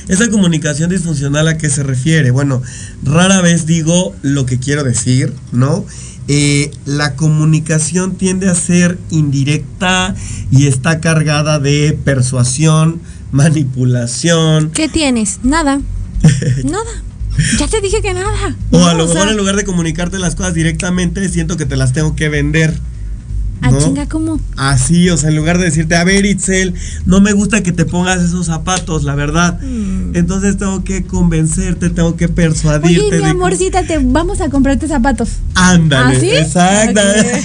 esa comunicación disfuncional a qué se refiere? Bueno, rara vez digo lo que quiero decir, ¿no? Eh, la comunicación tiende a ser indirecta y está cargada de persuasión, manipulación. ¿Qué tienes? Nada. Nada. Ya te dije que nada. O a lo mejor en lugar de comunicarte las cosas directamente, siento que te las tengo que vender. ¿A ¿no? chinga cómo? Así, o sea, en lugar de decirte, a ver, Itzel, no me gusta que te pongas esos zapatos, la verdad. Mm. Entonces tengo que convencerte, tengo que persuadirte. Oye, mi amorcita, te vamos a comprarte zapatos. Ándale, ¿Ah, ¿sí? exacto. Okay.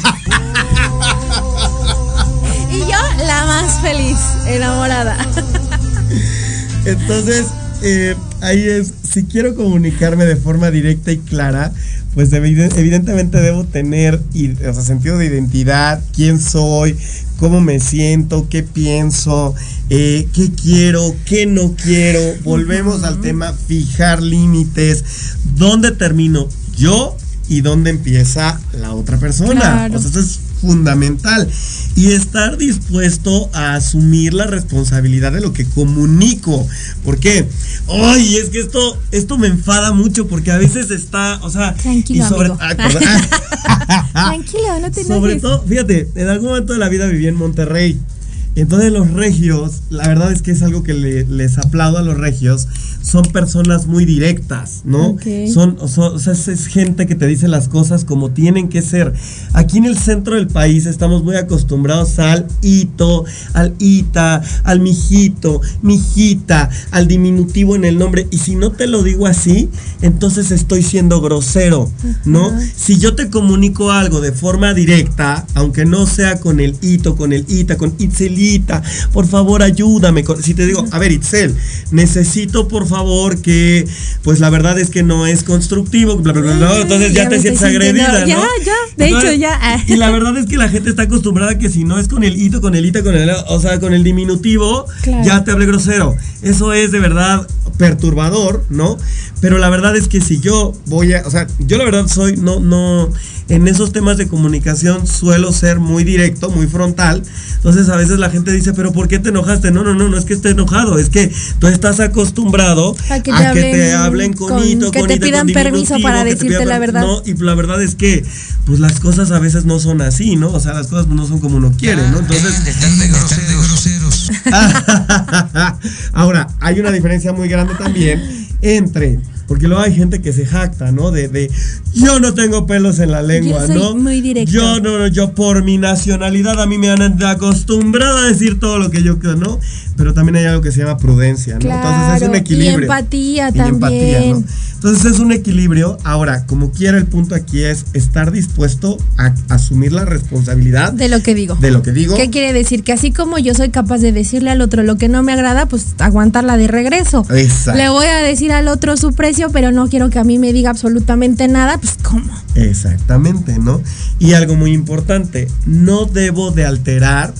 y yo, la más feliz, enamorada. Entonces, eh, ahí es, si quiero comunicarme de forma directa y clara, pues evidentemente debo tener o sea, sentido de identidad, quién soy, cómo me siento, qué pienso, eh, qué quiero, qué no quiero. Volvemos uh -huh. al tema fijar límites, dónde termino yo y dónde empieza la otra persona. Claro. O sea, eso es fundamental. Y estar dispuesto a asumir la responsabilidad de lo que comunico. ¿Por qué? Ay, es que esto, esto me enfada mucho porque a veces está, o sea, Tranquilo, y sobre, amigo. ah, Tranquilo, no te sobre todo, fíjate, en algún momento de la vida viví en Monterrey. Entonces los regios, la verdad es que es algo que le- les aplaudo a los regios, son personas muy directas, ¿no? Ok. Son, o so- o sea, es, gente que te dice las cosas como tienen que ser. Aquí en el centro del país estamos muy acostumbrados al hito, al ita, al mijito, mijita, al diminutivo en el nombre. Y si no te lo digo así, entonces estoy siendo grosero, ¿no? Si yo te comunico algo de forma directa, aunque no sea con el hito, con el ita, con Itzelita, por favor ayúdame. Si te digo, a ver, Itzel, necesito por favor que, pues la verdad es que no es constructivo, bla, bla, bla, entonces ya, Ya te sientes agredida, ¿no? ya, ya, de hecho, ya. Y la verdad es que la gente está acostumbrada a que si no es con el hito, con el ita, con el, o sea, con el diminutivo, Claro. ya te hablé grosero. Eso es de verdad perturbador, ¿no? Pero la verdad es que si yo voy a, o sea, yo la verdad soy, no, no, en esos temas de comunicación suelo ser muy directo, muy frontal. Entonces a veces la gente dice, pero ¿por qué te enojaste? No, no, no, no es que esté enojado, es que tú estás acostumbrado A que te a que hablen te hablen con, con- hito, que con te pidan con permiso para decirte pidan la verdad. No, y la verdad es que, pues las cosas a veces no son así, ¿no? O sea, las cosas no son como uno quiere, ¿no? Entonces, Están de groseros. Ahora, hay una diferencia muy grande también entre, porque luego hay gente que se jacta, ¿no? De, de yo no tengo pelos en la lengua, Yo soy ¿no? muy directo. Yo no, yo por mi nacionalidad a mí me han acostumbrado a decir todo lo que yo quiero, ¿no? Pero también hay algo que se llama prudencia, ¿no? Entonces es un Claro, equilibrio. Y empatía Y también. empatía, ¿no? Entonces es un equilibrio. Ahora, como quiera, el punto aquí es estar dispuesto a asumir la responsabilidad De lo que digo. de lo que digo. ¿Qué quiere decir? Que así como yo soy capaz de decirle al otro lo que no me agrada, pues aguantarla de regreso. Exacto. Le voy a decir al otro su precio, pero no quiero que a mí me diga absolutamente nada, pues ¿cómo? Exactamente, ¿no? Y algo muy importante, no debo de alterar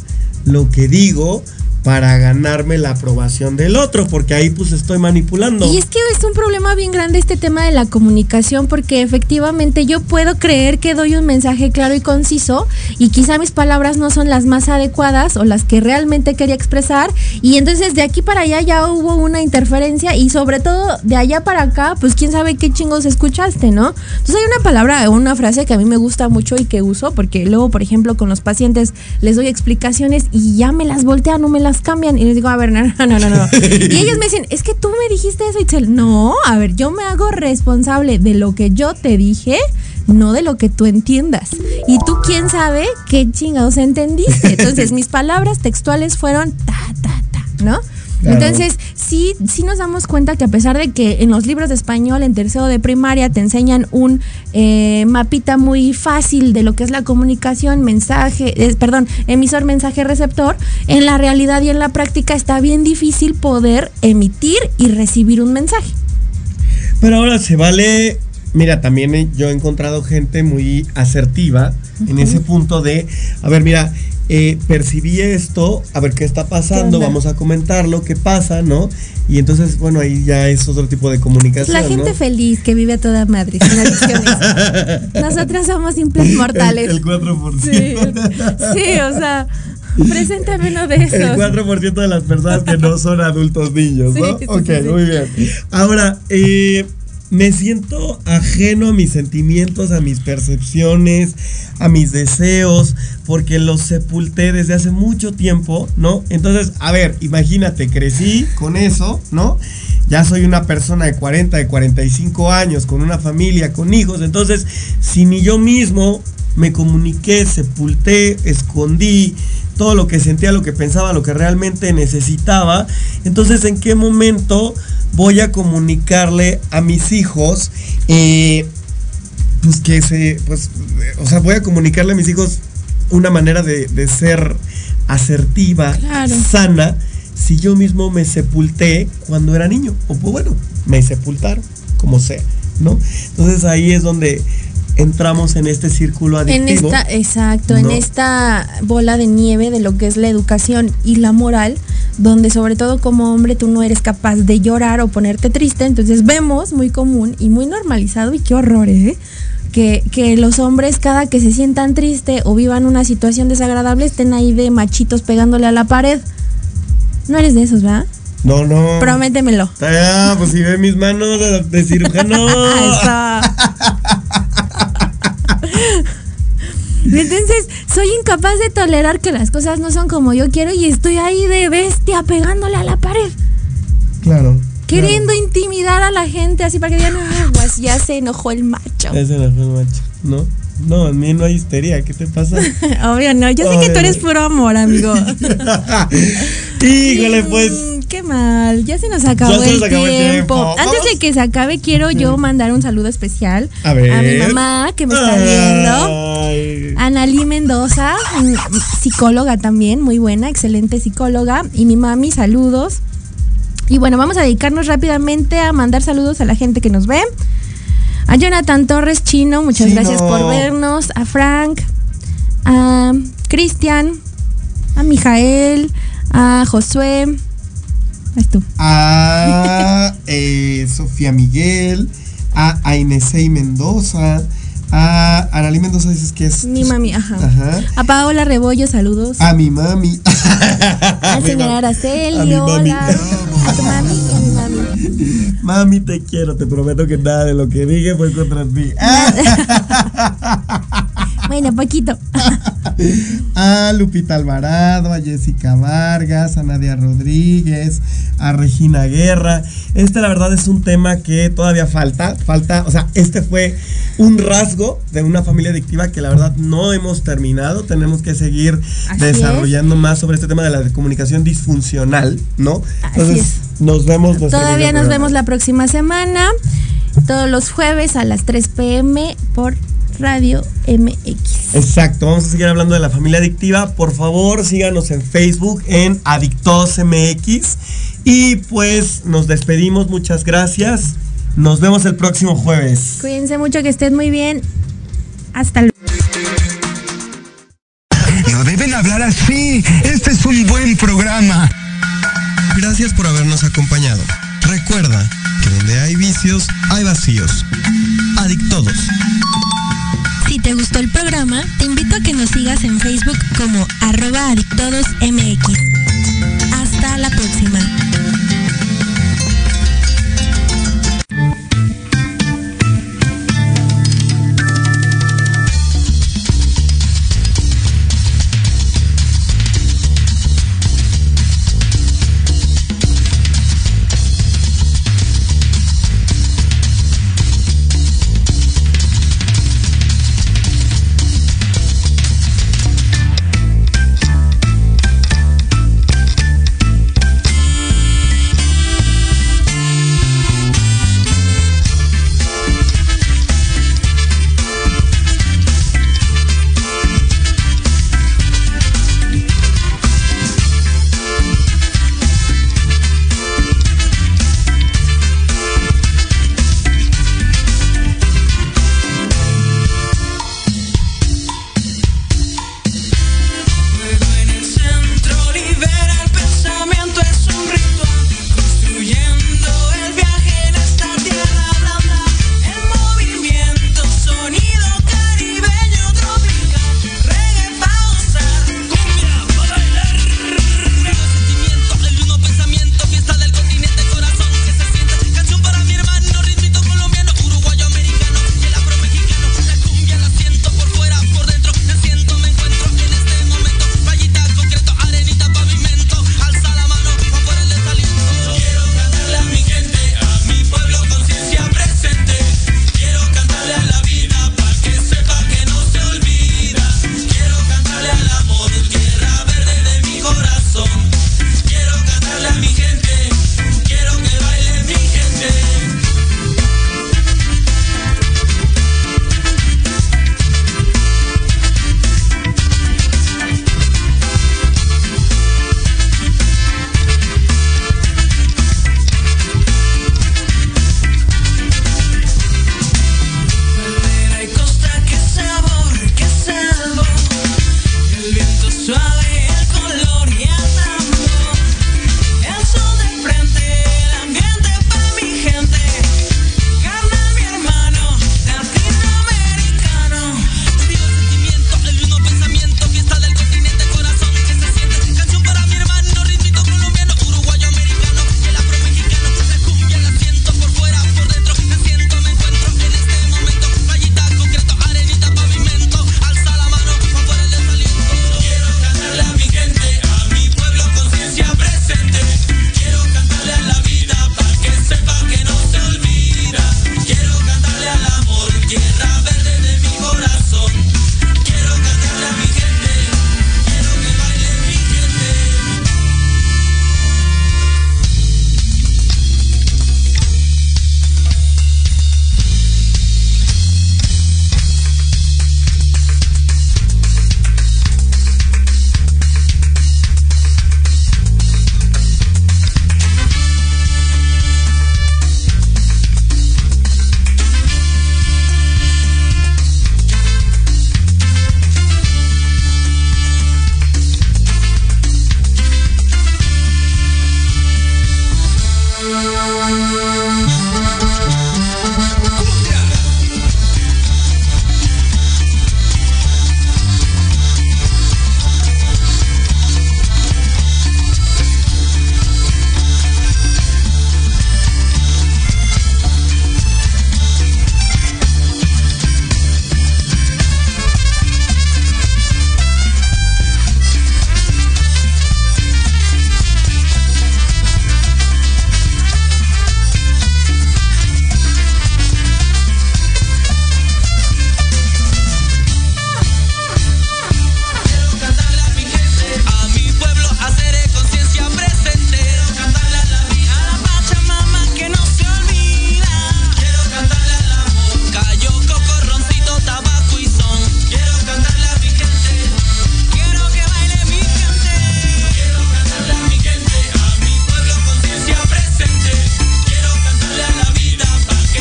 lo que digo para ganarme la aprobación del otro, porque ahí pues estoy manipulando. Y es que es un problema bien grande este tema de la comunicación, porque efectivamente yo puedo creer que doy un mensaje claro y conciso, y quizá mis palabras no son las más adecuadas o las que realmente quería expresar, y entonces de aquí para allá ya hubo una interferencia, y sobre todo de allá para acá, pues quién sabe qué chingos escuchaste, ¿no? Entonces hay una palabra una frase que a mí me gusta mucho y que uso, porque luego, por ejemplo, con los pacientes les doy explicaciones y ya me las voltean, no me las cambian y les digo, a ver, no, no, no, no. no. Y ellos me dicen, es que tú me dijiste eso, Itzel. No, a ver, yo me hago responsable de lo que yo te dije, no de lo que tú entiendas. Y tú, quién sabe qué chingados entendiste. Entonces, mis palabras textuales fueron ta, ta, ta, ¿no? Claro. Entonces, sí, sí nos damos cuenta que a pesar de que en los libros de español, en tercero de primaria, te enseñan un eh, mapita muy fácil de lo que es la comunicación, mensaje, eh, perdón, emisor, mensaje, receptor, en la realidad y en la práctica está bien difícil poder emitir y recibir un mensaje. Pero ahora se vale. Mira, también yo he encontrado gente muy asertiva en ese punto de, a ver, mira, eh, percibí esto, a ver qué está pasando, vamos a comentarlo, qué pasa, ¿no? Y entonces, bueno, ahí ya es otro tipo de comunicación. La gente ¿no? feliz que vive a toda madre, sin adicciones. Nosotros somos simples mortales. El, el 4%. Sí, sí, o sea, preséntame uno de El esos. 4% de las personas que no son adultos niños, ¿no? Sí, sí, ok, muy bien. Ahora, eh, me siento ajeno a mis sentimientos, a mis percepciones, a mis deseos, porque los sepulté desde hace mucho tiempo, ¿no? Entonces, a ver, imagínate, crecí con eso, ¿no? Ya soy una persona de 40, de 45 años, con una familia, con hijos, entonces, si ni yo mismo me comuniqué, sepulté, escondí todo lo que sentía, lo que pensaba, lo que realmente necesitaba. Entonces, ¿en qué momento voy a comunicarle a mis hijos? eh, pues que se, pues, o sea, voy a comunicarle a mis hijos una manera de, de ser asertiva, Claro. sana, si yo mismo me sepulté cuando era niño. O pues, bueno, me sepultaron, como sea, ¿no? Entonces ahí es donde entramos en este círculo En adictivo. esta, exacto, en esta bola de nieve de lo que es la educación y la moral, donde sobre todo como hombre tú no eres capaz de llorar o ponerte triste, entonces vemos muy común y muy normalizado y qué horror, ¿eh? Que, que los hombres cada que se sientan triste o vivan una situación desagradable estén ahí de machitos pegándole a la pared. No eres de esos, ¿verdad? No, no. Prométemelo. Ah, pues si ve mis manos de cirujano. Entonces, soy incapaz de tolerar que las cosas no son como yo quiero y estoy ahí de bestia pegándole a la pared, Claro. queriendo intimidar a la gente así para que digan, ah, pues ya se enojó el macho. Ese no fue el macho, ¿no? No, en mí no hay histeria, ¿qué te pasa? Obvio, no, yo sé que tú eres puro amor, amigo. Híjole, pues. Mm, Qué mal, ya se nos acabó, se el, nos acabó el tiempo. Antes de que se acabe, quiero yo mandar un saludo especial A ver. mi mamá que me está viendo. Analí Mendoza, psicóloga también, muy buena, excelente psicóloga. Y mi mami, saludos. Y bueno, vamos a dedicarnos rápidamente a mandar saludos a la gente que nos ve. A Jonathan Torres Chino, muchas Chino. gracias por vernos. A Frank, a Cristian, a Mijael, a Josué. Es tú. A eh, Sofía Miguel, a Ainesei Mendoza, a Aralí Mendoza dices que es. Mi mami, ajá. Ajá. A Paola Rebollo, saludos. A mi mami. Al señor. Araceli, A mi mami. hola. A tu mami y a mi mami. Mami, te quiero, te prometo que nada de lo que dije fue contra ti. Bueno, poquito. A Lupita Alvarado, a Jessica Vargas, a Nadia Rodríguez, a Regina Guerra. Este la verdad es un tema que todavía falta, falta, o sea, este fue un rasgo de una familia adictiva que la verdad no hemos terminado, tenemos que seguir Así desarrollando más sobre este tema de la comunicación disfuncional, ¿no? Entonces, es. nos vemos. nuestro Todavía nos programa. vemos la próxima semana. Todos los jueves a las 3 pm por Radio MX. Exacto, vamos a seguir hablando de la familia adictiva. Por favor, síganos en Facebook en Adictos MX. Y pues nos despedimos, muchas gracias. Nos vemos el próximo jueves. Cuídense mucho, que estén muy bien. Hasta luego. No deben hablar así. Este es un buen programa. programa. Gracias por habernos acompañado. Recuerda que donde hay vicios, hay vacíos. Adictodos te gustó el programa, te invito a que nos sigas en Facebook como arroba adictodosmx. Hasta la próxima.